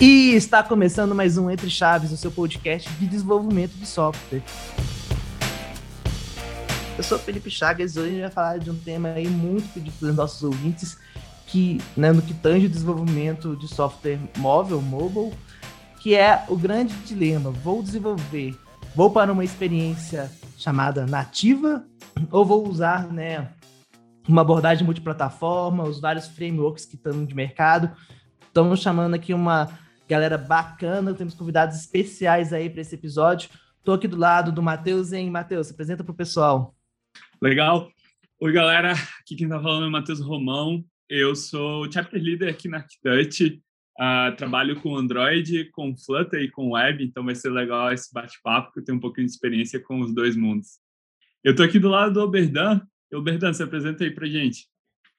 E está começando mais um Entre Chaves, o seu podcast de desenvolvimento de software. Eu sou Felipe Chagas e hoje a gente vai falar de um tema aí muito pedido pelos nossos ouvintes, que, né, no que tange o desenvolvimento de software móvel, mobile, que é o grande dilema. Vou desenvolver, vou para uma experiência chamada nativa ou vou usar, né, uma abordagem multiplataforma, os vários frameworks que estão de mercado. Estamos chamando aqui uma galera bacana, temos convidados especiais aí para esse episódio. Estou aqui do lado do Matheus, hein? Matheus, se apresenta para o pessoal. Legal. Oi, galera. Aqui quem está falando é o Matheus Romão. Eu sou Chapter Leader aqui na Arquitect. Uh, trabalho com Android, com Flutter e com Web, então vai ser legal esse bate-papo, porque eu tenho um pouquinho de experiência com os dois mundos. Eu estou aqui do lado do Oberdan. Oberdan, se apresenta aí para gente.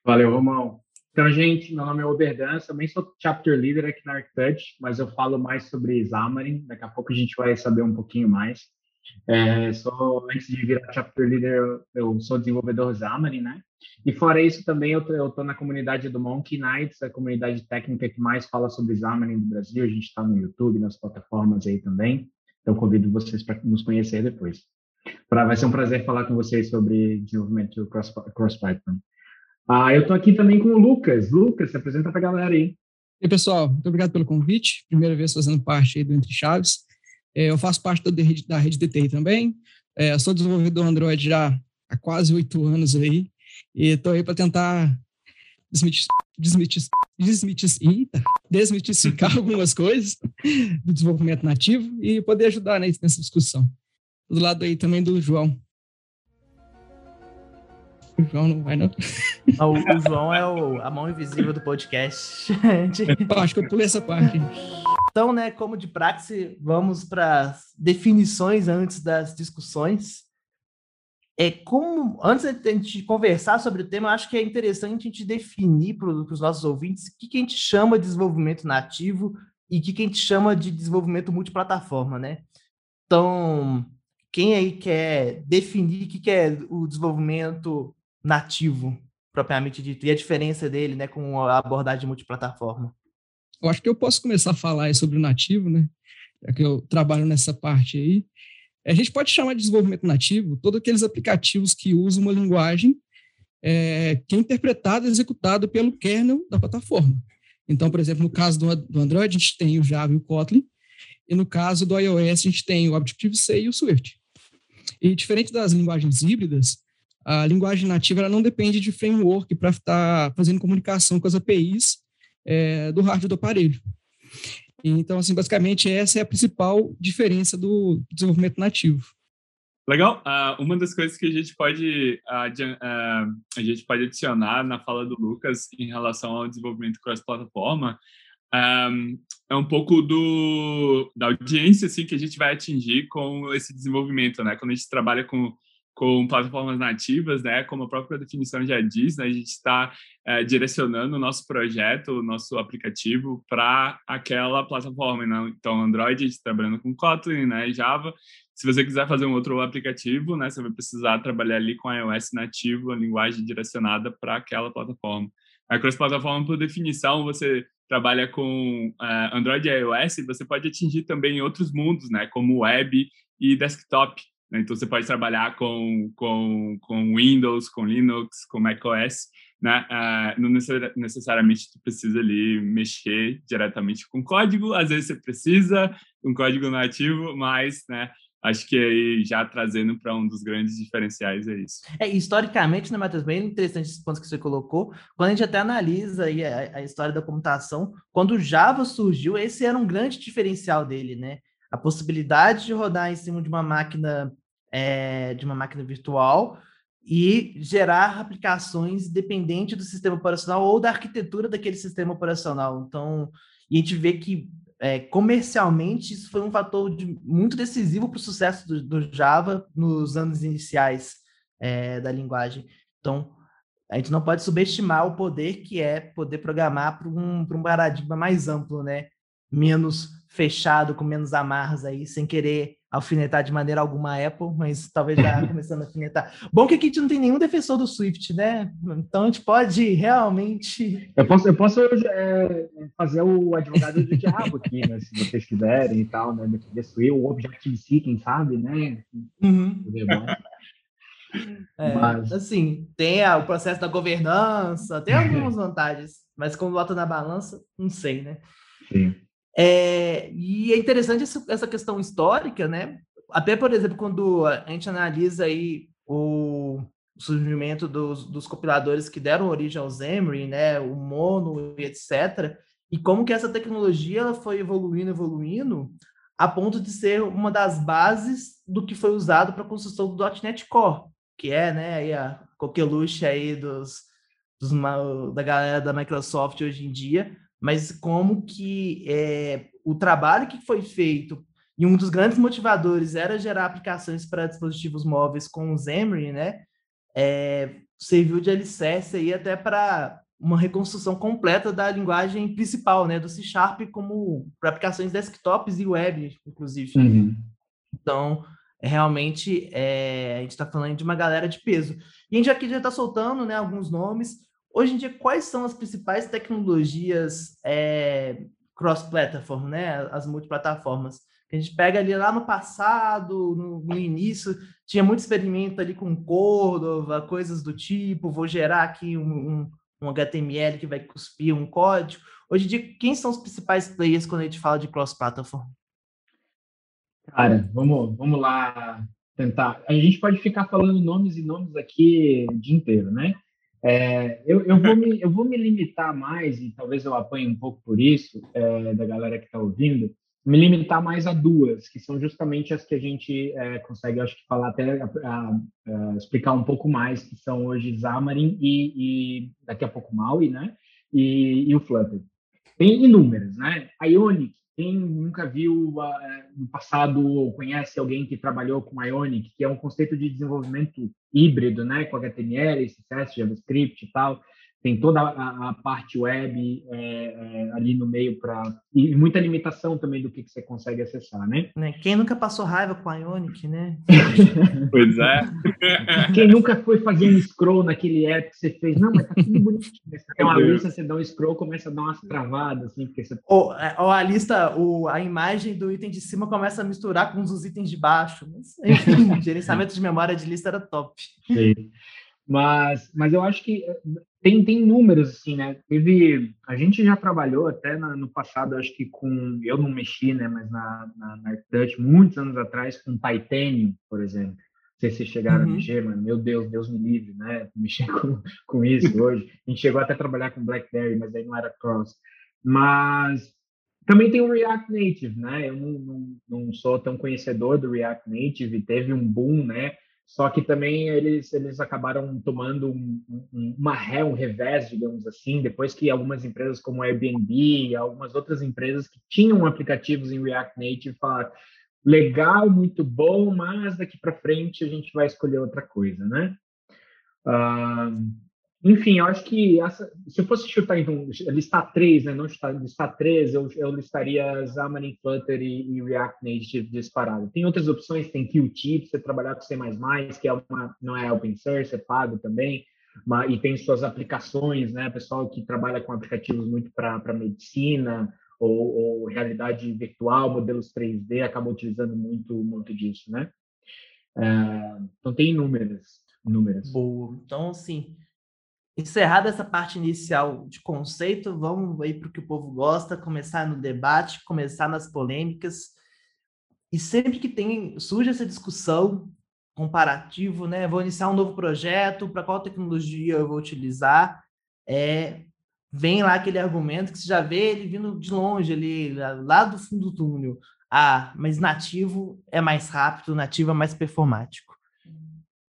Valeu, Romão. Então, gente, meu nome é Oberdan, também sou chapter leader aqui na ArcTouch, mas eu falo mais sobre Xamarin, daqui a pouco a gente vai saber um pouquinho mais. É, sou, antes de virar chapter leader, eu sou desenvolvedor Xamarin, né? E fora isso, também eu tô, na comunidade do Monkey Knights, a comunidade técnica que mais fala sobre Xamarin do Brasil. A gente está no YouTube, nas plataformas aí também. Então, convido vocês para nos conhecer depois. Pra, vai ser um prazer falar com vocês sobre desenvolvimento cross-platform. Cross ah, eu estou aqui também com o Lucas. Lucas, se apresenta para a galera aí. E aí, pessoal, muito obrigado pelo convite. Primeira vez fazendo parte aí do Entre Chaves. É, eu faço parte da rede, da rede DTI também. É, sou desenvolvedor Android já há quase oito anos aí. E estou aí para tentar desmitificar algumas coisas do desenvolvimento nativo e poder ajudar né, nessa discussão. Do lado aí também do João. O João não vai, não. Ah, o, o João é o, a mão invisível do podcast. Eu acho que eu pulei essa parte. Então, né, como de praxe, vamos para definições antes das discussões. É como, antes de a gente conversar sobre o tema, acho que é interessante a gente definir para os nossos ouvintes o que, que a gente chama de desenvolvimento nativo e o que, que a gente chama de desenvolvimento multiplataforma, né? Então, quem aí quer definir o que, que é o desenvolvimento nativo, propriamente dito, e a diferença dele né, com a abordagem multiplataforma? Eu acho que eu posso começar a falar sobre o nativo, né? Já que eu trabalho nessa parte aí. A gente pode chamar de desenvolvimento nativo todos aqueles aplicativos que usam uma linguagem é, que é interpretada e executada pelo kernel da plataforma. Então, por exemplo, no caso do, do Android, a gente tem o Java e o Kotlin, e no caso do iOS, a gente tem o Objective-C e o Swift. E diferente das linguagens híbridas, a linguagem nativa ela não depende de framework para estar tá fazendo comunicação com as APIs é, do hardware do aparelho. Então, assim, basicamente, essa é a principal diferença do desenvolvimento nativo. Legal. Uh, uma das coisas que a gente pode uh, a gente pode adicionar na fala do Lucas em relação ao desenvolvimento cross-plataforma um, é um pouco do da audiência assim que a gente vai atingir com esse desenvolvimento, né? Quando a gente trabalha com com plataformas nativas, né? Como a própria definição já diz, né, a gente está é, direcionando o nosso projeto, o nosso aplicativo para aquela plataforma. Né? Então, Android, a gente está trabalhando com Kotlin, né, Java. Se você quiser fazer um outro aplicativo, né, você vai precisar trabalhar ali com iOS nativo, a linguagem direcionada para aquela plataforma. A cross-plataforma, por definição, você trabalha com uh, Android e iOS, você pode atingir também outros mundos, né, como web e desktop. Né? Então, você pode trabalhar com, com, com Windows, com Linux, com macOS, né? Uh, não necessariamente tu precisa ali mexer diretamente com código, às vezes você precisa um código nativo, mas, né, acho que aí já trazendo para um dos grandes diferenciais é isso. É, historicamente, né, Matheus, bem interessante esses pontos que você colocou. Quando a gente até analisa aí a, a história da computação, quando o Java surgiu, esse era um grande diferencial dele, né? A possibilidade de rodar em cima de uma máquina é, de uma máquina virtual e gerar aplicações dependente do sistema operacional ou da arquitetura daquele sistema operacional. Então, e a gente vê que é, comercialmente isso foi um fator de, muito decisivo para o sucesso do, do, Java nos anos iniciais é, da linguagem. Então, a gente não pode subestimar o poder que é poder programar para um, um paradigma mais amplo, né? Menos fechado, com menos amarras aí, sem querer alfinetar de maneira alguma a Apple, mas talvez já começando a alfinetar. Bom que aqui a gente não tem nenhum defensor do Swift, né? Então a gente pode realmente. Eu posso, eu posso é, fazer o advogado do diabo aqui, né? Se vocês quiserem e tal, né? Defender Swift, o Objective-C, quem sabe, né? Uhum. É, mas... Assim, tem o processo da governança, tem algumas vantagens, mas como bota na balança, não sei, né? Sim. É, e é interessante essa questão histórica, né? Até, por exemplo, quando a gente analisa aí o surgimento dos, dos compiladores que deram origem ao Xamarin, né? O Mono e etc. E como que essa tecnologia ela foi evoluindo, evoluindo, a ponto de ser uma das bases do que foi usado para a construção do .NET Core, que é, né, aí a coqueluche aí dos, dos, da galera da Microsoft hoje em dia, mas como que é, o trabalho que foi feito e um dos grandes motivadores era gerar aplicações para dispositivos móveis com o Xamarin, né? É, serviu de alicerce aí até para uma reconstrução completa da linguagem principal, né, do C Sharp como para aplicações desktops e web, inclusive. Uhum. Então, realmente, é, a gente está falando de uma galera de peso. E a gente aqui já está soltando, né, alguns nomes. Hoje em dia, quais são as principais tecnologias é, cross-platform, né? As multiplataformas. A gente pega ali lá no passado, no, no, início, tinha muito experimento ali com Cordova, coisas do tipo, vou gerar aqui um, um, um HTML que vai cuspir um código. Hoje em dia, quem são os principais players quando a gente fala de cross-platform? Cara, vamos, vamos lá tentar. A gente pode ficar falando nomes e nomes aqui o dia inteiro, né? É, eu, eu, vou me, eu vou me limitar mais, e talvez eu apanhe um pouco por isso, é, da galera que está ouvindo, me limitar mais a duas, que são justamente as que a gente é, consegue, acho que, falar até a, a, a explicar um pouco mais, que são hoje Xamarin e, e daqui a pouco Maui, né? E, e o Flutter. Tem inúmeras, né? A Ionic, quem nunca viu uh, no passado ou conhece alguém que trabalhou com Ionic, que é um conceito de desenvolvimento híbrido, né, com HTML, CSS, JavaScript e tal, tem toda a, a parte web é, é, ali no meio para e muita limitação também do que, que, você consegue acessar, né? né? Quem nunca passou raiva com a Ionic, né? pois é. Quem nunca foi fazer um scroll naquele app que você fez? Não, mas tá tudo bonitinho. Você tem uma lista, você dá um scroll, começa a dar umas travadas, assim, porque você... Ou, é, ou a lista, ou a imagem do item de cima começa a misturar com os itens de baixo. Mas, enfim, gerenciamento de memória de lista era top. Sim. Mas, mas eu acho que tem, tem números, assim, né? Teve. A gente já trabalhou até na, no passado, acho que com. Eu não mexi, né? Mas na, na, na muitos anos atrás, com Titanium, por exemplo. Não sei se vocês chegaram uhum. a mexer, mas meu Deus, Deus me livre, né? Mexer com, com isso hoje. A gente chegou até a trabalhar com Blackberry, mas aí não era cross. Mas também tem o React Native, né? Eu não, não, não sou tão conhecedor do React Native, teve um boom, né? Só que também eles, eles acabaram tomando um, um, uma ré, um revés, digamos assim, depois que algumas empresas como Airbnb e algumas outras empresas que tinham aplicativos em React Native falaram legal, muito bom, mas daqui para frente a gente vai escolher outra coisa, né? Uh, enfim, eu acho que essa, se eu fosse chutar, então, listar três, né, não chutar, listar três, eu, eu listaria Xamarin, Flutter e, e, React Native disparado. Tem outras opções, tem Qt, você trabalhar com C++, que é uma, não é open source, é pago também, mas, e tem suas aplicações, né, pessoal que trabalha com aplicativos muito para medicina, ou, ou, realidade virtual, modelos 3D, acaba utilizando muito, muito disso, né? É, então, tem inúmeras, inúmeras. Boa. Então, sim, encerrada essa parte inicial de conceito, vamos aí para o que o povo gosta, começar no debate, começar nas polêmicas. E sempre que tem surge essa discussão comparativo, né? Vou iniciar um novo projeto, para qual tecnologia eu vou utilizar? É, vem lá aquele argumento que você já vê ele vindo de longe ali, lá do fundo do túnel. Ah, mas nativo é mais rápido, nativo é mais performático.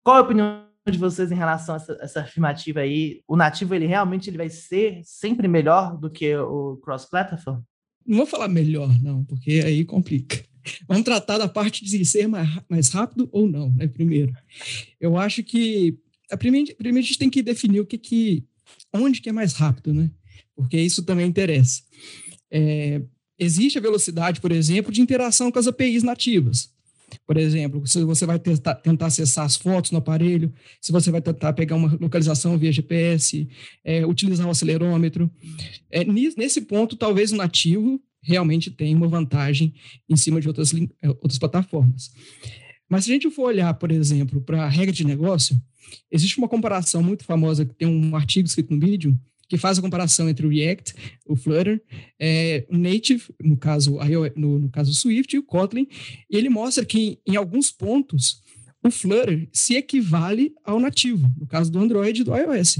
Qual a opinião de vocês em relação a essa, essa, afirmativa aí? O nativo, ele realmente ele vai ser sempre melhor do que o cross-platform? Não vou falar melhor, não, porque aí complica. Vamos tratar da parte de ser mais, mais rápido ou não, né? Primeiro. Eu acho que, a primeiro, primeiro a gente tem que definir o que que, onde que é mais rápido, né? Porque isso também interessa. É, existe a velocidade, por exemplo, de interação com as APIs nativas. Por exemplo, se você vai tentar, tentar acessar as fotos no aparelho, se você vai tentar pegar uma localização via GPS, é, utilizar o acelerômetro. É, nesse ponto, talvez o nativo realmente tenha uma vantagem em cima de outras, é, outras plataformas. Mas se a gente for olhar, por exemplo, para a regra de negócio, existe uma comparação muito famosa, que tem um artigo escrito no vídeo, que faz a comparação entre o React, o Flutter, é, o Native, no caso, no, no caso Swift, e o Kotlin, e ele mostra que, em alguns pontos, o Flutter se equivale ao nativo, no caso do Android e do iOS.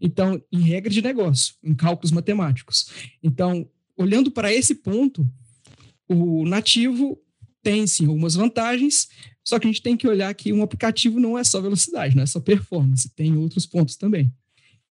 Então, em regra de negócio, em cálculos matemáticos. Então, olhando para esse ponto, o nativo tem sim algumas vantagens, só que a gente tem que olhar que um aplicativo não é só velocidade, não é só performance, tem outros pontos também.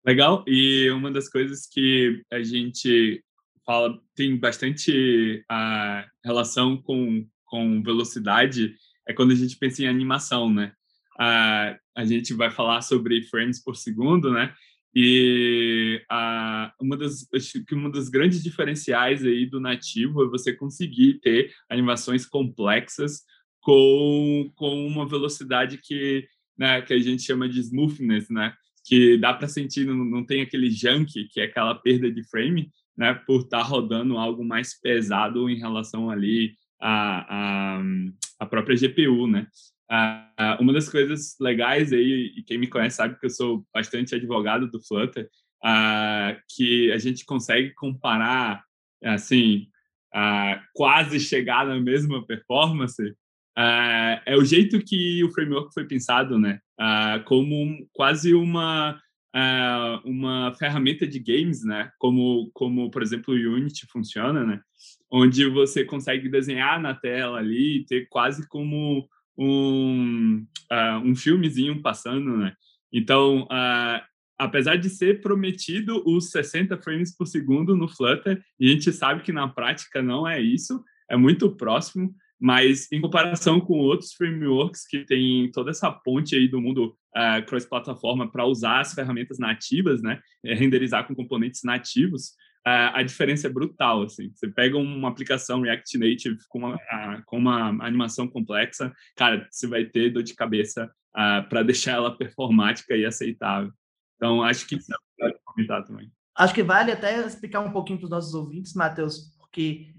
Legal. E uma das coisas que a gente fala tem bastante a relação com, com velocidade é quando a gente pensa em animação, né? A, a gente vai falar sobre frames por segundo, né? E a, uma das acho que uma das grandes diferenciais aí do nativo é você conseguir ter animações complexas com, com uma velocidade que né, que a gente chama de smoothness, né? Que dá para sentir, não, não tem aquele junk, que é aquela perda de frame, né, por estar tá rodando algo mais pesado em relação ali à, à própria GPU, né. Ah, uma das coisas legais aí, e quem me conhece sabe que eu sou bastante advogado do Flutter, ah, que a gente consegue comparar, assim, ah, quase chegar na mesma performance, Uh, é o jeito que o framework foi pensado, né? Uh, como um, quase uma uh, uma ferramenta de games, né? Como como por exemplo o Unity funciona, né? Onde você consegue desenhar na tela ali, ter quase como um um filmezinho passando, né? Então apesar de ser prometido os 60 frames por segundo no Flutter, a gente sabe que na prática não é isso, é muito próximo. Mas em comparação com outros frameworks que têm toda essa ponte aí do mundo uh, cross-plataforma para usar as ferramentas nativas, né, é, renderizar com componentes nativos, uh, a diferença é brutal. Assim. Você pega uma aplicação React Native com uma, uh, com uma animação complexa, cara, você vai ter dor de cabeça para deixar ela performática e aceitável. Então, acho que isso é comentar também. Acho que vale até explicar um pouquinho para os nossos ouvintes, Matheus, porque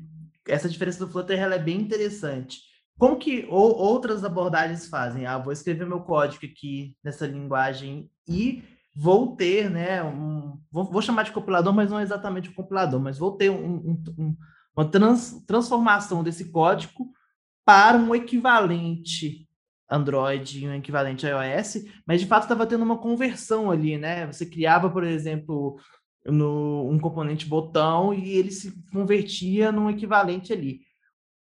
essa diferença do Flutter ela é bem interessante. Como que ou, outras abordagens fazem? Ah, vou escrever meu código aqui nessa linguagem e vou ter, né, um, vou, vou, chamar de compilador, mas não é exatamente um compilador, mas vou ter um, um, um, uma trans, transformação desse código para um equivalente Android e um equivalente iOS, mas de fato estava tendo uma conversão ali, né? Você criava, por exemplo, no um componente botão e ele se convertia num equivalente ali.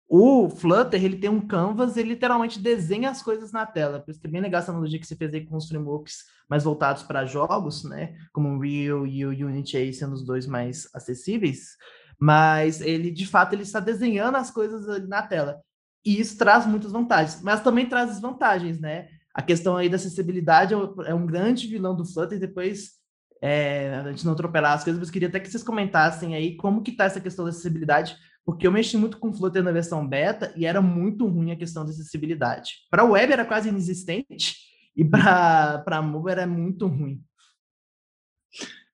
O Flutter, ele tem um canvas, ele literalmente desenha as coisas na tela. Por isso que é bem legal essa analogia que você fez aí com os frameworks mais voltados para jogos, né? Como o Real e o Unity aí sendo os dois mais acessíveis. Mas ele, de fato, ele está desenhando as coisas na tela. E isso traz muitas vantagens, mas também traz desvantagens, né? A questão aí da acessibilidade é um grande vilão do Flutter, depois é, a gente não atropelar as coisas, mas queria até que vocês comentassem aí como que tá essa questão da acessibilidade, porque eu mexi muito com o Flutter na versão beta e era muito ruim a questão da acessibilidade. Para web era quase inexistente e para mobile era muito ruim.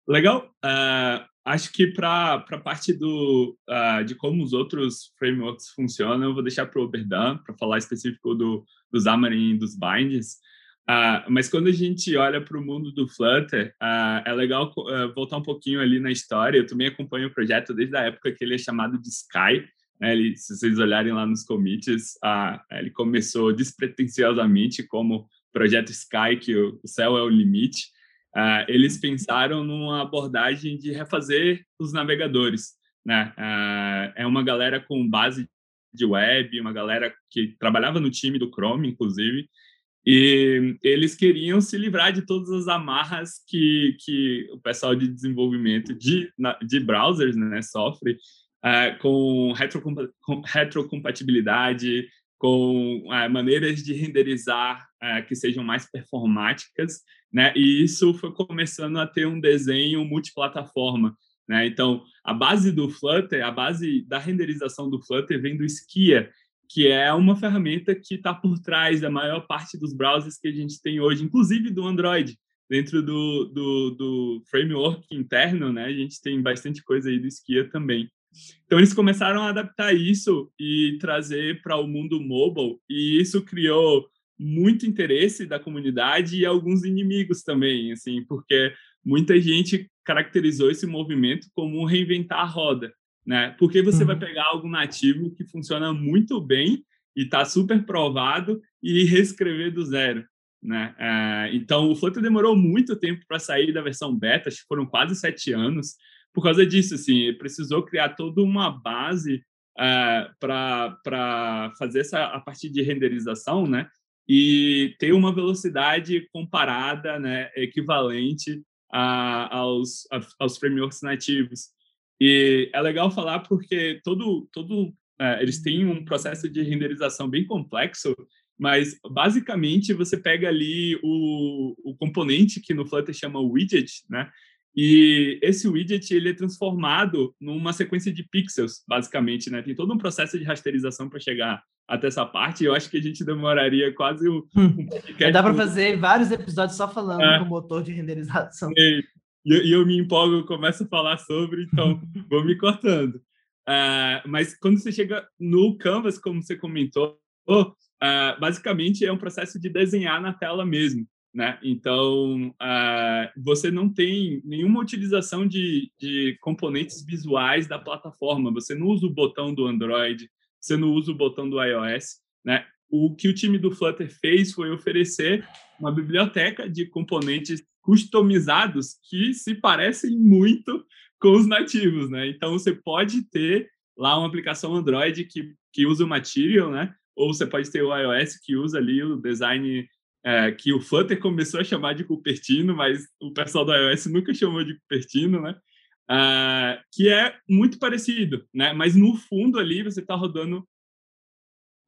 Legal. Uh, acho que para a parte do, uh, de como os outros frameworks funcionam, eu vou deixar para o Oberdan, para falar específico do, do Xamarin e dos bindings. Uh, mas quando a gente olha para o mundo do Flutter, uh, é legal uh, voltar um pouquinho ali na história. Eu também acompanho o projeto desde a época que ele é chamado de Sky. Né? Ele, se vocês olharem lá nos commits, ele começou despretensiosamente como projeto Sky, que o, o céu é o limite. eles pensaram numa abordagem de refazer os navegadores. Né? é uma galera com base de web, uma galera que trabalhava no time do Chrome, inclusive, e eles queriam se livrar de todas as amarras que, que o pessoal de desenvolvimento de, de browsers né, sofre uh, com, retrocompatibilidade, com uh, maneiras de renderizar uh, que sejam mais performáticas, né? E isso foi começando a ter um desenho multiplataforma, né? Então, a base do Flutter, a base da renderização do Flutter vem do Skia, que é uma ferramenta que está por trás da maior parte dos browsers que a gente tem hoje, inclusive do Android. Dentro do, do, do framework interno, né, a gente tem bastante coisa aí do Skia também. Então, eles começaram a adaptar isso e trazer para o mundo mobile, e isso criou muito interesse da comunidade e alguns inimigos também, assim, porque muita gente caracterizou esse movimento como reinventar a roda, né? Porque você uhum. vai pegar algo nativo que funciona muito bem e está super provado e reescrever do zero, né? É, então, o Flutter demorou muito tempo para sair da versão beta, acho que foram quase sete anos, por causa disso, assim, precisou criar toda uma base é, para fazer essa a partir de renderização, né? E ter uma velocidade comparada, né, equivalente a, aos, a, aos frameworks nativos. E é legal falar porque todo, todo é, eles têm um processo de renderização bem complexo, mas basicamente você pega ali o, o componente que no Flutter chama widget, né? E esse widget ele é transformado numa sequência de pixels, basicamente, né? Tem todo um processo de rasterização para chegar até essa parte. Eu acho que a gente demoraria quase um, um podcast. Dá para fazer vários episódios só falando é. do motor de renderização. E, e, eu me empolgo, eu começo a falar sobre, então vou me cortando. Uh, mas quando você chega no Canvas, como você comentou, uh, basicamente é um processo de desenhar na tela mesmo. Né? Então, uh, você não tem nenhuma utilização de, de componentes visuais da plataforma. Você não usa o botão do Android, você não usa o botão do iOS. Né? O que o time do Flutter fez foi oferecer uma biblioteca de componentes customizados que se parecem muito com os nativos. Né? Então, você pode ter lá uma aplicação Android que, que usa o Material, né? ou você pode ter o iOS que usa ali o design é, que o Flutter começou a chamar de Cupertino, mas o pessoal do iOS nunca chamou de Cupertino, né? Uh, que é muito parecido, né? Mas no fundo ali você está rodando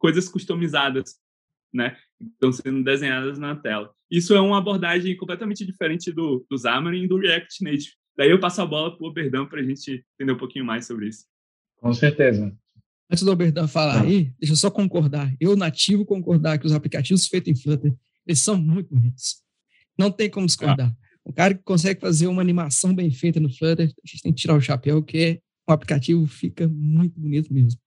coisas customizadas, né? Estão sendo desenhadas na tela. Isso é uma abordagem completamente diferente do, do Xamarin e do React Native. Daí eu passo a bola para o Oberdan para a gente entender um pouquinho mais sobre isso. Com certeza. Antes do Oberdan falar aí, deixa eu só concordar. Eu, nativo, concordar que os aplicativos feitos em Flutter eles são muito bonitos. Não tem como discordar. Ah. O cara que consegue fazer uma animação bem feita no Flutter, a gente tem que tirar o chapéu, que é, o aplicativo fica muito bonito mesmo.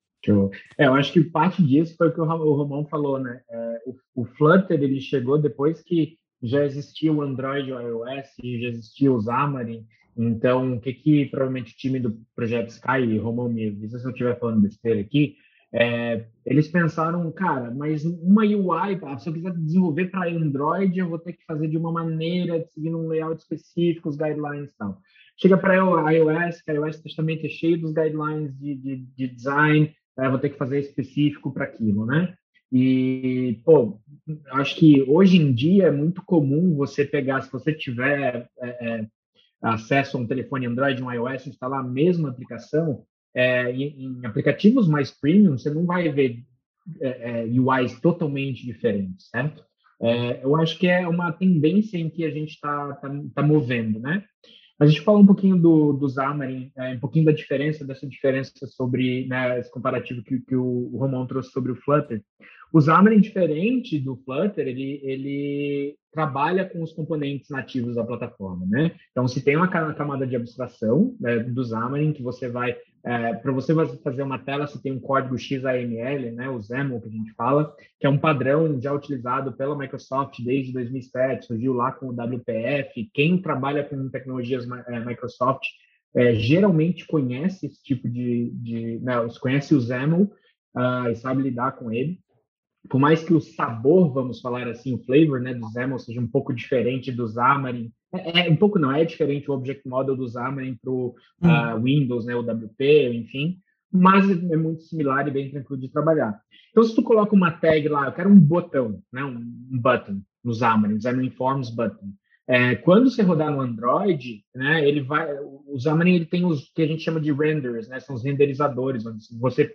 É, eu acho que parte disso foi o que o Romão falou, né? É, o, o, Flutter ele chegou depois que já existia o Android, o iOS, já existia o Xamarin. Então, o que que provavelmente o time do projeto Sky, Romão me avisa se eu estiver falando besteira aqui, é, eles pensaram, cara, mas uma UI, se eu quiser desenvolver para Android, eu vou ter que fazer de uma maneira, seguindo um layout específico, os guidelines e tal. Chega para iOS, que iOS também é cheio dos guidelines de, de, de design, é, vou ter que fazer específico para aquilo, né? E, pô, acho que hoje em dia é muito comum você pegar, se você tiver é, é, acesso a um telefone Android, um iOS, instalar a mesma aplicação, é, em, em, aplicativos mais premium, você não vai ver é, é UIs totalmente diferentes, certo? Eu acho que é uma tendência em que a gente está tá, tá movendo, né? Mas a gente fala um pouquinho do, do Xamarin, é, um pouquinho da diferença, dessa diferença sobre né, esse comparativo que, que o, o Romão trouxe sobre o Flutter. O Xamarin, diferente do Flutter, ele, ele trabalha com os componentes nativos da plataforma, né? Então, se tem uma camada de abstração né, do Xamarin, que você vai é, para você fazer uma tela, você tem um código XAML, né, o XAML que a gente fala, que é um padrão já utilizado pela Microsoft desde 2007, surgiu lá com o WPF. Quem trabalha com tecnologias é, Microsoft é, geralmente conhece esse tipo de, de né, conhece o XAML uh, e sabe lidar com ele. Por mais que o sabor, vamos falar assim, o flavor né, do XAML seja um pouco diferente do Xamarin, é, é, um pouco não, é diferente o Object Model do Xamarin para o hum. uh, Windows, né, o WP, enfim, mas é muito similar e bem tranquilo de trabalhar. Então, se tu coloca uma tag lá, eu quero um botão, né, um, um button no Xamarin, Xamarin Forms Button. É, quando você rodar no Android, né, ele vai, o Xamarin ele tem os que a gente chama de renders, né, são os renderizadores, onde você,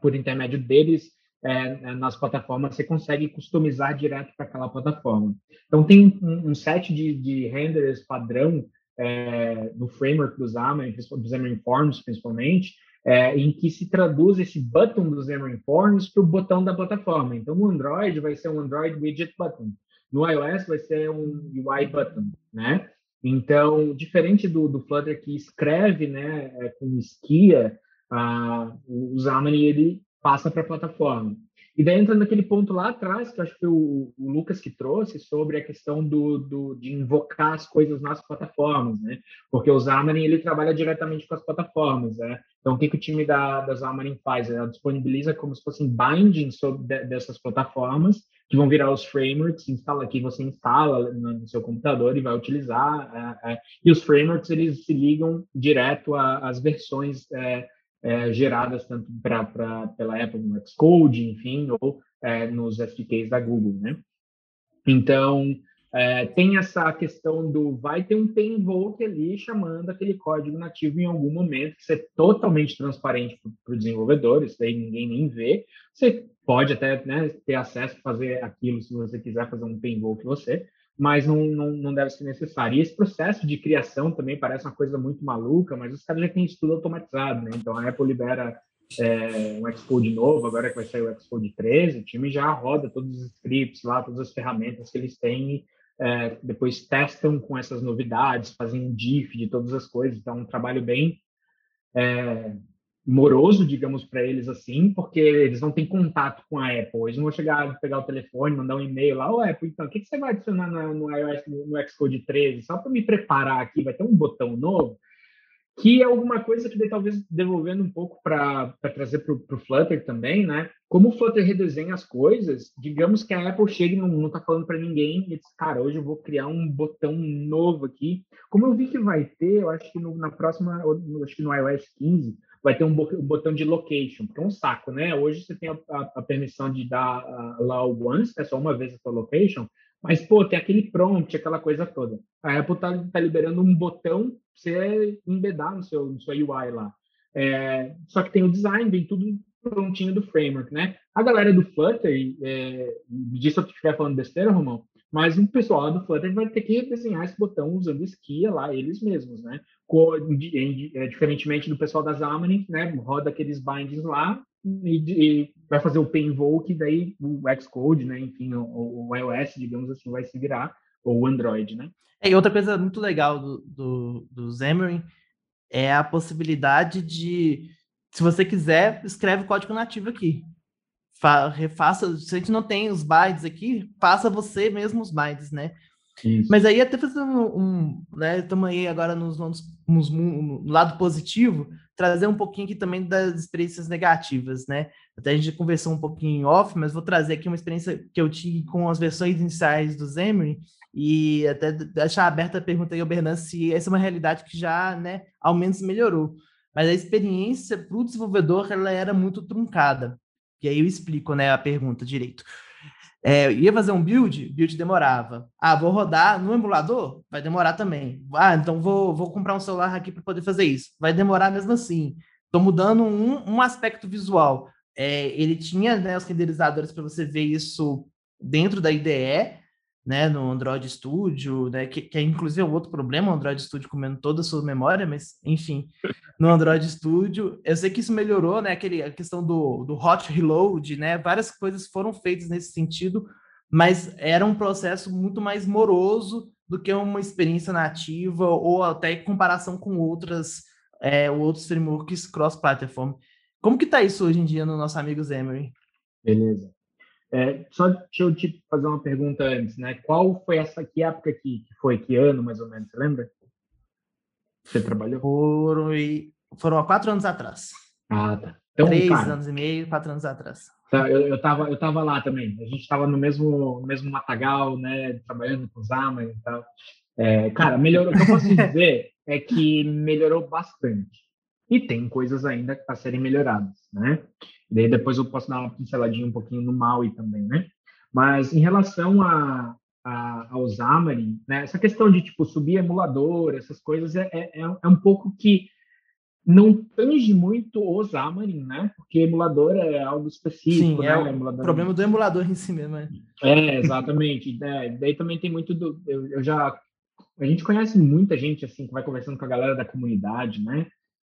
por intermédio deles, é, é, nas plataformas, você consegue customizar direto para aquela plataforma. Então, tem um, um set de, de, renders padrão é, no framework do Xamarin, do Xamarin Forms, principalmente, é, em que se traduz esse button dos Xamarin Forms para o botão da plataforma. Então, no Android vai ser um Android Widget Button. No iOS vai ser um UI Button, né? Então, diferente do, do Flutter que escreve, né, é, com esquia, uh, o Xamarin ele passa para a plataforma. E daí entra naquele ponto lá atrás, que acho que foi o, o Lucas que trouxe, sobre a questão do, do, de invocar as coisas nas plataformas, né? Porque o Xamarin, ele trabalha diretamente com as plataformas, né? Então, o que, que o time da, da Xamarin faz? Ela disponibiliza como se fossem bindings sobre, de, dessas plataformas, que vão virar os frameworks, instala, que você instala no, seu computador e vai utilizar. É, é, e os frameworks, eles se ligam direto às versões é, é, geradas tanto pra, pra, pela Apple no Xcode, enfim, ou é, nos SDKs da Google, né? Então, é, tem essa questão do vai ter um invoke ali chamando aquele código nativo em algum momento, que é totalmente transparente para o desenvolvedor, isso daí ninguém nem vê. Você pode até né, ter acesso a fazer aquilo se você quiser fazer um invoke você, mas não, não, não deve ser necessário. E esse processo de criação também parece uma coisa muito maluca, mas os caras já têm isso tudo automatizado, né? Então a Apple libera é, um Xcode novo, agora que vai sair o Xcode 13, o time já roda todos os scripts lá, todas as ferramentas que eles têm, é, depois testam com essas novidades, fazem um diff de todas as coisas, então é um trabalho bem é, moroso, digamos, para eles assim, porque eles não têm contato com a Apple. Eles não vão chegar, pegar o telefone, mandar um e-mail lá, ô Apple, então, o que, que você vai adicionar no, no iOS, no, Xcode 13? Só para me preparar aqui, vai ter um botão novo, que é alguma coisa que talvez devolvendo um pouco para trazer para o Flutter também, né? Como o Flutter redesenha as coisas, digamos que a Apple chega e não está falando para ninguém e diz, cara, hoje eu vou criar um botão novo aqui. Como eu vi que vai ter, eu acho que no, na próxima, acho que no iOS 15, vai ter um botão de location, que é um saco, né? Hoje você tem a, a, a permissão de dar uh, lá o once, é só uma vez a sua location, mas, pô, tem aquele prompt, aquela coisa toda. A Apple tá, tá liberando um botão pra você embedar no seu, no seu UI lá. É, só que tem o design, vem tudo prontinho do framework, né? A galera do Flutter, é, disso eu estiver falando besteira, Romão, mas o pessoal do Flutter vai ter que redesenhar esse botão usando Skia lá, eles mesmos, né? É, diferentemente do pessoal da Xamarin, né? Roda aqueles bindings lá e, e vai fazer o Painvoke, daí o Xcode, né? Enfim, o, o, iOS, digamos assim, vai se virar, ou o Android, né? É, e outra coisa muito legal do, do, do Xamarin é a possibilidade de, se você quiser, escreve código nativo aqui refaça, se a gente não tem os bytes aqui, faça você mesmo os bytes, né? Isso. Mas aí até fazendo um, um né, estamos aí agora nos, nos, nos, no lado positivo, trazer um pouquinho aqui também das experiências negativas, né? Até a gente conversou um pouquinho em off, mas vou trazer aqui uma experiência que eu tive com as versões iniciais do Xamarin e até deixar aberta a pergunta aí ao Bernan se essa é uma realidade que já, né, ao menos melhorou. Mas a experiência para o desenvolvedor ela era muito truncada. E aí eu explico, né, a pergunta direito. É, ia fazer um build, build demorava. Ah, vou rodar no emulador? Vai demorar também. Ah, então vou, vou comprar um celular aqui para poder fazer isso. Vai demorar mesmo assim. Estou mudando um, um aspecto visual. É, ele tinha né, os renderizadores para você ver isso dentro da IDE, né, no Android Studio, né, que, que é inclusive um outro problema, o Android Studio comendo toda a sua memória, mas enfim, no Android Studio, eu sei que isso melhorou, né, aquele, a questão do, do hot reload, né, várias coisas foram feitas nesse sentido, mas era um processo muito mais moroso do que uma experiência nativa ou até em comparação com outras é, outros frameworks cross-platform. Como que tá isso hoje em dia no nosso amigo Xamarin? Beleza. É, só deixa eu te fazer uma pergunta antes, né? Qual foi essa que época que, que foi? Que ano, mais ou menos? Você lembra? Você trabalhou? Foram, foram há quatro anos atrás. Ah, tá. Então, Três cara, anos e meio, quatro anos atrás. Tá, eu, eu, tava, eu tava lá também. A gente estava no mesmo, mesmo matagal, né? Trabalhando com Zama e tal. É, cara, melhorou. O que eu posso dizer é que melhorou bastante. E tem coisas ainda a serem melhoradas, né? Daí depois eu posso dar uma pinceladinha um pouquinho no Maui também, né? Mas em relação a, a, ao Xamarin, né? Essa questão de, tipo, subir emulador, essas coisas, é, é, é um pouco que não tange muito o Xamarin, né? Porque emulador é algo específico, Sim, né? é o emulador... problema do emulador em si mesmo, né? É, exatamente. é, daí também tem muito do... Eu, eu já... A gente conhece muita gente, assim, que vai conversando com a galera da comunidade, né?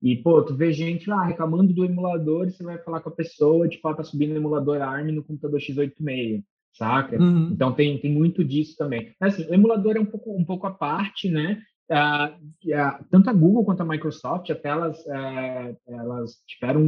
E, pô, tu vê gente lá reclamando do emulador e você vai falar com a pessoa, tipo, ela tá subindo o emulador ARM no computador x86, saca? Uhum. Então tem, tem muito disso também. Mas, assim, o emulador é um pouco, um pouco à parte, né? Uh, tanto a Google quanto a Microsoft, até elas, uh, elas tiveram,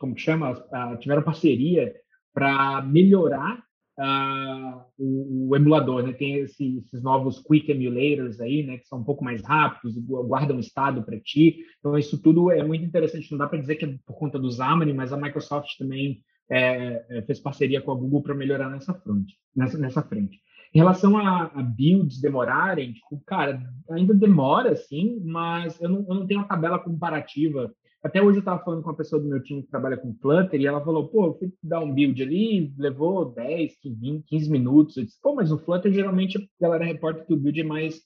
como que chama? Uh, tiveram parceria para melhorar uh, o, o, emulador, né? Tem esse, esses novos quick emulators aí, né? Que são um pouco mais rápidos, guardam estado para ti. Então isso tudo é muito interessante. Não dá para dizer que é por conta do Xamarin, mas a Microsoft também é, é, fez parceria com a Google para melhorar nessa frente, nessa, nessa frente. Em relação a, a, builds demorarem, tipo, cara, ainda demora, sim, mas eu não, eu não tenho uma tabela comparativa até hoje eu estava falando com uma pessoa do meu time que trabalha com Flutter e ela falou, pô, eu fui dar um build ali, levou 10, 20, 15 minutos. Eu disse, pô, mas no Flutter geralmente a galera reporta que o build é mais,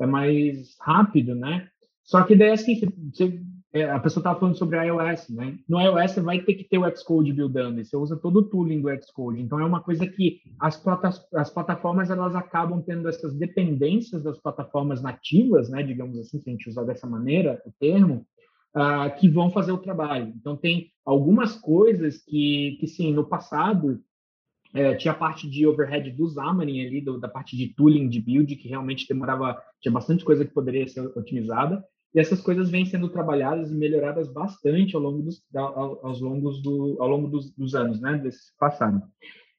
é mais rápido, né? Só que daí assim, você, é, a pessoa estava falando sobre iOS, né? No iOS você vai ter que ter o Xcode buildando, e você usa todo o tooling do Xcode. Então é uma coisa que as, as plataformas elas acabam tendo essas dependências das plataformas nativas, né? Digamos assim, se a gente usar dessa maneira o termo, uh, que vão fazer o trabalho. Então, tem algumas coisas que, que sim, no passado, é, tinha a parte de overhead do Xamarin ali, do, da parte de tooling, de build, que realmente demorava, tinha bastante coisa que poderia ser otimizada, e essas coisas vêm sendo trabalhadas e melhoradas bastante ao longo dos, ao, aos longos do, ao longo dos, dos anos, né, desses que passaram.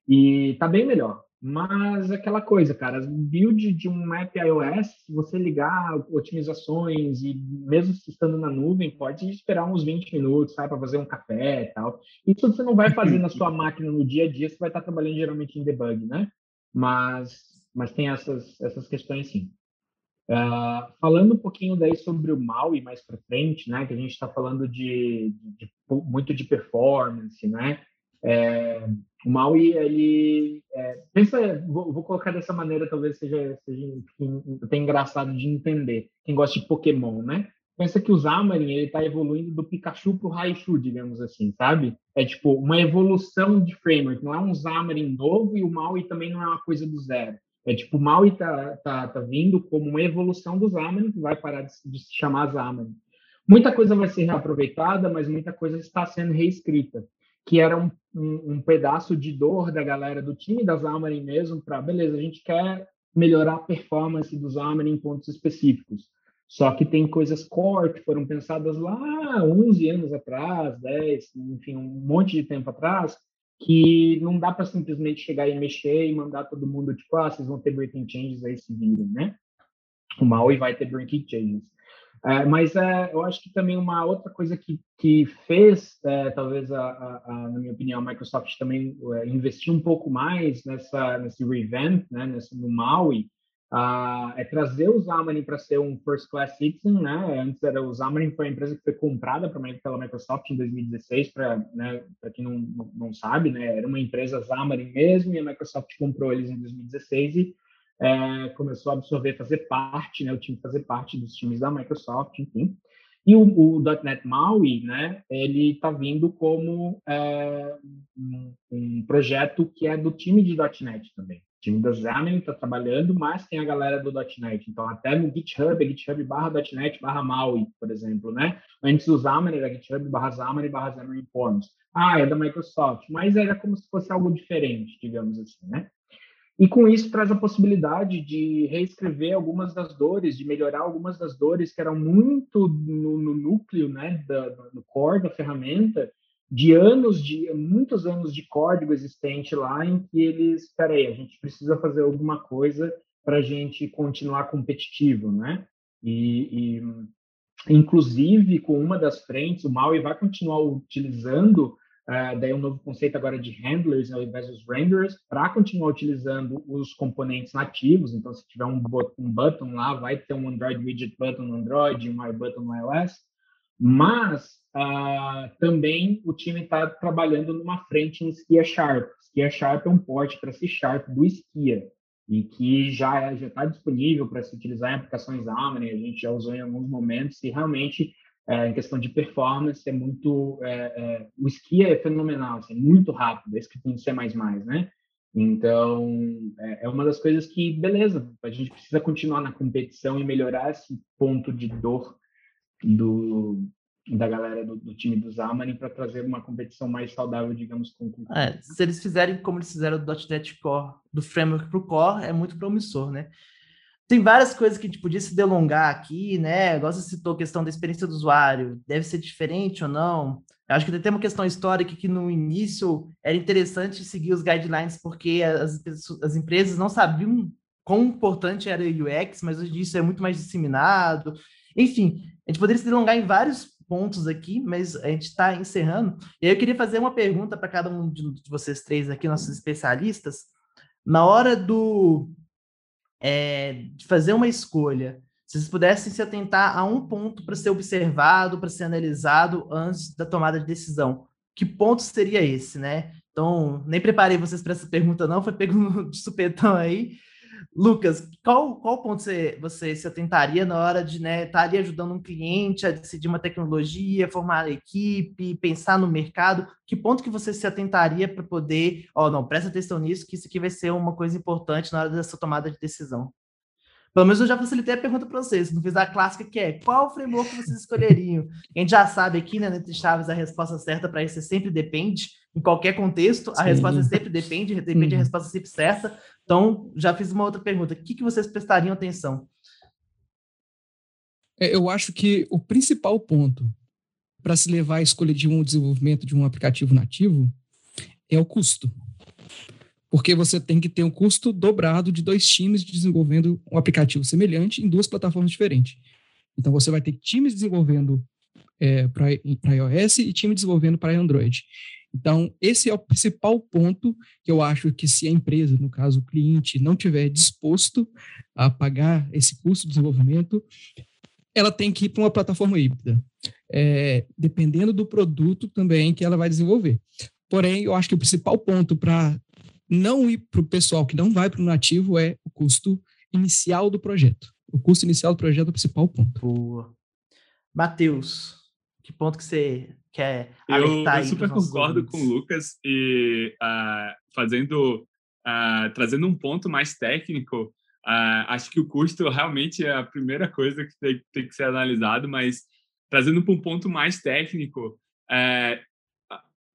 E tá bem melhor. Mas aquela coisa, cara, build de um app iOS, se você ligar otimizações e mesmo estando na nuvem, pode esperar uns 20 minutos, sabe, para fazer um café e tal. Isso você não vai fazer na sua máquina no dia a dia, você vai estar trabalhando geralmente em debug, né? Mas, mas tem essas, essas questões sim. Uh, falando um pouquinho daí sobre o MAUI mais para frente, né, que a gente está falando de, de, muito de performance, né, é, o Maui, ele é, pensa, vou, vou, colocar dessa maneira, talvez seja, seja até engraçado de entender. Quem gosta de Pokémon, né? Pensa que o Zamarin ele está evoluindo do Pikachu para o Raichu, digamos assim, sabe? É tipo uma evolução de framework. Não é um Zamarin novo e o Maui também não é uma coisa do zero. É tipo o Maui tá, tá, tá vindo como uma evolução do Xamarin que vai parar de, de se chamar Xamarin. Muita coisa vai ser reaproveitada, mas muita coisa está sendo reescrita que era um, um, um, pedaço de dor da galera do time da Xamarin mesmo, para, beleza, a gente quer melhorar a performance do Xamarin em pontos específicos. Só que tem coisas core que foram pensadas lá 11 anos atrás, 10, enfim, um monte de tempo atrás, que não dá para simplesmente chegar e mexer e mandar todo mundo, tipo, ah, vocês vão ter breaking changes aí se virem, né? O Maui vai ter breaking changes. É, mas é, eu acho que também uma outra coisa que, que fez, é, talvez, a, a, a, na minha opinião, a Microsoft também é, investir um pouco mais nessa, nesse revamp, né, no MAUI, uh, é trazer o Xamarin para ser um first class citizen, né? Antes era o Xamarin foi a empresa que foi comprada pela Microsoft em 2016, para né, quem não, não sabe, né? Era uma empresa Xamarin mesmo e a Microsoft comprou eles em 2016 e é, começou a absorver, fazer parte, né, o time fazer parte dos times da Microsoft, enfim. E o, o .NET MAUI, né, ele está vindo como é, um, um, projeto que é do time de .NET também. O time da Xamarin está trabalhando, mas tem a galera do .NET. Então, até no GitHub, é GitHub barra .NET barra MAUI, por exemplo, né? Antes do Xamarin era GitHub barra Xamarin barra Xamarin Forms. Ah, é da Microsoft, mas era como se fosse algo diferente, digamos assim, né? E com isso traz a possibilidade de reescrever algumas das dores, de melhorar algumas das dores que eram muito no, no núcleo, né, da, no core da ferramenta, de anos de muitos anos de código existente lá em que eles, espera aí, a gente precisa fazer alguma coisa para a gente continuar competitivo, né? E, e, inclusive com uma das frentes, o Maui vai continuar utilizando Uh, daí um novo conceito agora de handlers ao invés dos renderers, para continuar utilizando os componentes nativos. Então, se tiver um, um button lá, vai ter um Android Widget Button no Android, um iButton no iOS. Mas uh, também o time está trabalhando numa frente em Skia Sharp. Skia Sharp é um port para C Sharp do Skia e que já está disponível para se utilizar em aplicações Xamarin. A gente já usou em alguns momentos e realmente é, em questão de performance, é muito. É, é, o esqui é fenomenal, assim, muito rápido, esse tem que mais mais, né? Então, é, é uma das coisas que, beleza, a gente precisa continuar na competição e melhorar esse ponto de dor do, da galera do, do time do Xamarin para trazer uma competição mais saudável, digamos, com, com... É, se eles fizerem como eles fizeram do .NET Core, do framework para o Core, é muito promissor, né? Tem várias coisas que a gente podia se delongar aqui, né? Igual você citou a questão da experiência do usuário, deve ser diferente ou não? Eu acho que tem uma questão histórica que no início era interessante seguir os guidelines porque as, as empresas não sabiam quão importante era o UX, mas hoje isso é muito mais disseminado. Enfim, a gente poderia se delongar em vários pontos aqui, mas a gente está encerrando. E aí eu queria fazer uma pergunta para cada um de vocês três aqui, nossos especialistas. Na hora do é, de fazer uma escolha, se vocês pudessem se atentar a um ponto para ser observado, para ser analisado antes da tomada de decisão, que ponto seria esse, né? Então, nem preparei vocês para essa pergunta, não, foi pego de supetão aí. Lucas, qual, qual ponto você, você se atentaria na hora de estar né, tá ali ajudando um cliente a decidir uma tecnologia, formar a equipe, pensar no mercado? Que ponto que você se atentaria para poder, ó, oh, não, presta atenção nisso, que isso aqui vai ser uma coisa importante na hora dessa tomada de decisão? Pelo menos eu já facilitei a pergunta para vocês, não fiz a clássica que é qual framework vocês escolheriam? A gente já sabe aqui, né, Entre Chaves, a resposta certa para isso é sempre depende, em qualquer contexto, a Sim. resposta sempre depende, depende a resposta sempre certa. Então, já fiz uma outra pergunta. O que, que vocês prestariam atenção? É, eu acho que o principal ponto para se levar à escolha de um desenvolvimento de um aplicativo nativo é o custo. Porque você tem que ter um custo dobrado de dois times desenvolvendo um aplicativo semelhante em duas plataformas diferentes. Então, você vai ter times desenvolvendo é, para iOS e time desenvolvendo para Android. Então, esse é o principal ponto que eu acho que se a empresa, no caso o cliente, não tiver disposto a pagar esse custo de desenvolvimento, ela tem que ir para uma plataforma híbrida, é, dependendo do produto também que ela vai desenvolver. Porém, eu acho que o principal ponto para não ir para o pessoal que não vai para o nativo é o custo inicial do projeto. O custo inicial do projeto é o principal ponto. Boa. Matheus, que ponto que você quer eu, eu super concordo ouvintes. com o Lucas e uh, fazendo uh, trazendo um ponto mais técnico uh, acho que o custo realmente é a primeira coisa que tem, tem que ser analisado mas trazendo para um ponto mais técnico é,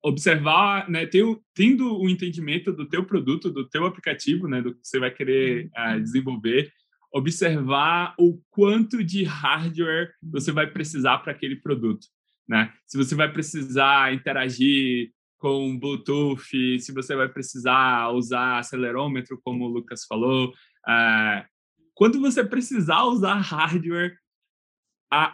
observar né ter, tendo o um entendimento do teu produto do teu aplicativo né do que você vai querer uhum. desenvolver observar o quanto de hardware você vai precisar para aquele produto né? Se você vai precisar interagir com Bluetooth, se você vai precisar usar acelerômetro, como o Lucas falou, uh, quando você precisar usar hardware,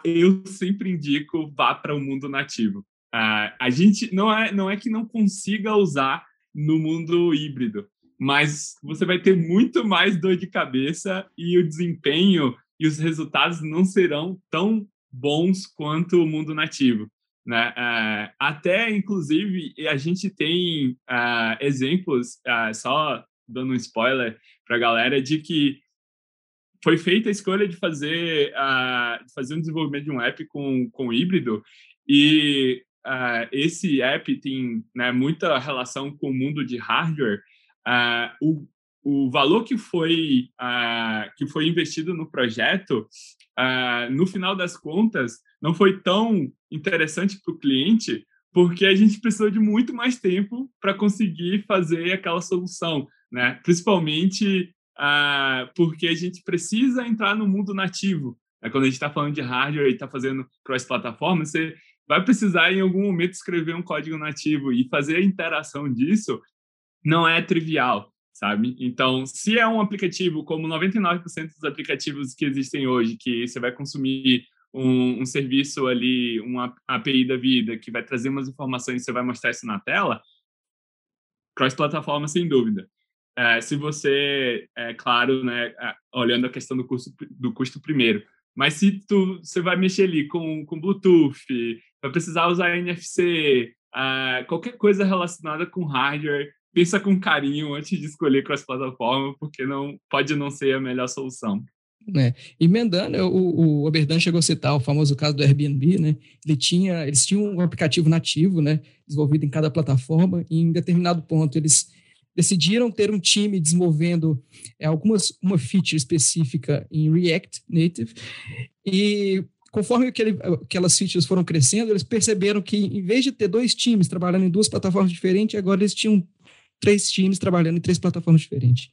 eu sempre indico vá para o mundo nativo. Uh, a gente não é não é que não consiga usar no mundo híbrido, mas você vai ter muito mais dor de cabeça e o desempenho e os resultados não serão tão bons quanto o mundo nativo. Né? Uh, até, inclusive, a gente tem uh, exemplos, uh, só dando um spoiler para a galera, de que foi feita a escolha de fazer, de fazer um desenvolvimento de um app com, com híbrido e esse app tem né, muita relação com o mundo de hardware. o, o valor que foi, que foi investido no projeto uh, no final das contas, não foi tão interessante para o cliente, porque a gente precisou de muito mais tempo para conseguir fazer aquela solução, né? Principalmente uh, porque a gente precisa entrar no mundo nativo. Né? Quando a gente está falando de hardware e está fazendo cross-plataforma, você vai precisar em algum momento escrever um código nativo e fazer a interação disso não é trivial sabe? Então, se é um aplicativo como 99% dos aplicativos que existem hoje, que você vai consumir um, um, serviço ali, uma API da vida, que vai trazer umas informações e você vai mostrar isso na tela, cross-plataforma, sem dúvida. É, se você, é claro, né, olhando a questão do, custo, do custo primeiro, mas se tu, você vai mexer ali com, com Bluetooth, vai precisar usar NFC, uh, qualquer coisa relacionada com hardware, pensa com carinho antes de escolher cross-plataforma, porque não pode não ser a melhor solução. É. Emendando, o, o Oberdan chegou a citar o famoso caso do Airbnb, né? Ele tinha, eles tinham um aplicativo nativo, né? Desenvolvido em cada plataforma, e em determinado ponto eles decidiram ter um time desenvolvendo é, algumas uma feature específica em React Native e conforme aquele, aquelas features foram crescendo, eles perceberam que, em vez de ter dois times trabalhando em duas plataformas diferentes, agora eles tinham três times trabalhando em três plataformas diferentes.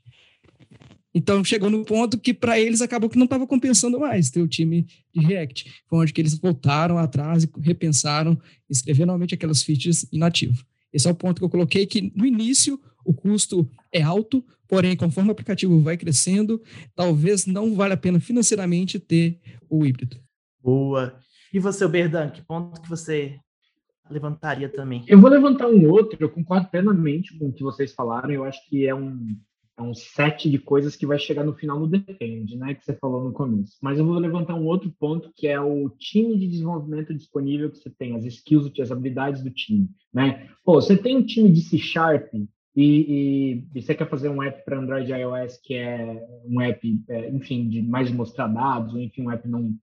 Então, chegou no ponto que, para eles, acabou que não estava compensando mais ter o time de React. Foi onde que eles voltaram atrás e repensaram, escreveram novamente aquelas features inativo. Esse é o ponto que eu coloquei, que no início o custo é alto, porém, conforme o aplicativo vai crescendo, talvez não valha a pena financeiramente ter o híbrido. Boa. E você, Berdan, que ponto que você levantaria também? Eu vou levantar um outro, eu concordo plenamente com o que vocês falaram, eu acho que é um, é um set de coisas que vai chegar no final no depende, né, que você falou no começo. Mas eu vou levantar um outro ponto que é o time de desenvolvimento disponível que você tem, as skills, as habilidades do time, né? Pô, você tem um time de C Sharp e, e, e você quer fazer um app para Android e iOS que é um app, é, enfim, de mais mostrar dados, ou enfim, um app não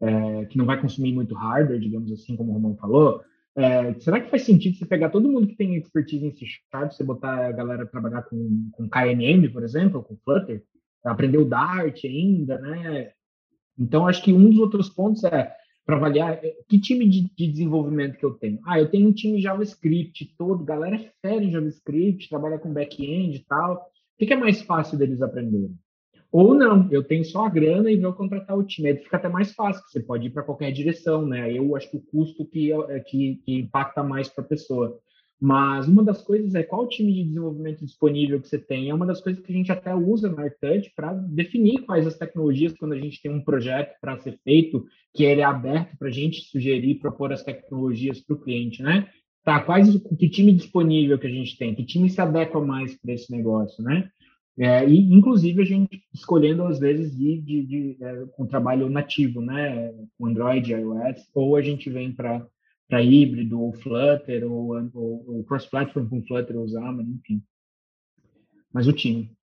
é, que não vai consumir muito hardware, digamos assim, como o Romão falou, é, será que faz sentido você pegar todo mundo que tem expertise em C Sharp, você botar a galera trabalhar com, com KNN, por exemplo, com Flutter, aprender o Dart ainda, né? Então, acho que um dos outros pontos é para avaliar é, que time de, de, desenvolvimento que eu tenho. Ah, eu tenho um time JavaScript todo, galera é fera em JavaScript, trabalha com back-end e tal. O que, que é mais fácil deles aprenderem? Ou não, eu tenho só a grana e vou contratar o time. Aí fica até mais fácil, você pode ir para qualquer direção, né? Eu acho que o custo que, é, que, que impacta mais para a pessoa. Mas uma das coisas é qual time de desenvolvimento disponível que você tem. É uma das coisas que a gente até usa no AirTouch para definir quais as tecnologias, quando a gente tem um projeto para ser feito, que ele é aberto para a gente sugerir, propor as tecnologias para o cliente, né? Tá, quais, que time disponível que a gente tem? Que time se adequa mais para esse negócio, né? É, e, inclusive, a gente escolhendo, às vezes, de, de, de é, trabalho nativo, né? Com Android, iOS, ou a gente vem para híbrido, ou Flutter, ou, ou, ou cross-platform com Flutter ou Xamarin, enfim. Mas o time.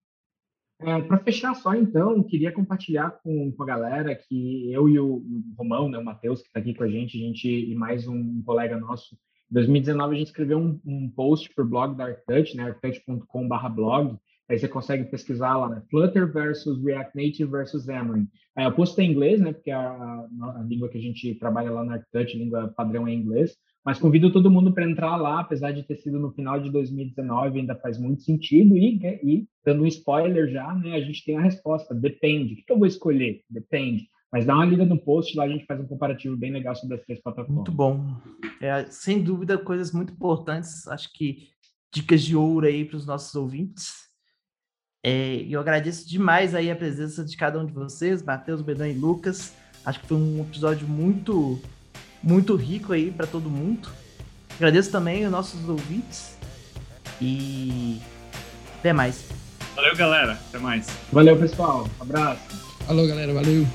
É, para fechar só, então, queria compartilhar com, com a galera que eu e o, Romão, né, o Matheus, que está aqui com a gente, a gente e mais um colega nosso, em 2019 a gente escreveu um, um post para o blog da ArcTouch, né, arctouch.com/blog, Aí você consegue pesquisar lá, né? Flutter versus React Native versus Xamarin. Aí eu postei em inglês, né? Porque a, a, a, língua que a gente trabalha lá na ArcTouch, língua padrão é inglês. Mas convido todo mundo para entrar lá, apesar de ter sido no final de 2019, ainda faz muito sentido. E, e dando um spoiler já, né? A gente tem a resposta, depende. O que, que eu vou escolher? Depende. Mas dá uma lida no post, lá a gente faz um comparativo bem legal sobre as três plataformas. Muito bom. É, sem dúvida, coisas muito importantes. Acho que dicas de ouro aí para os nossos ouvintes. É, eu agradeço demais aí a presença de cada um de vocês, Matheus, Bedan e Lucas. Acho que foi um episódio muito, muito rico aí para todo mundo. Agradeço também os nossos ouvintes e até mais. Valeu, galera. Até mais. Valeu, pessoal. Abraço. Falou, galera. Valeu.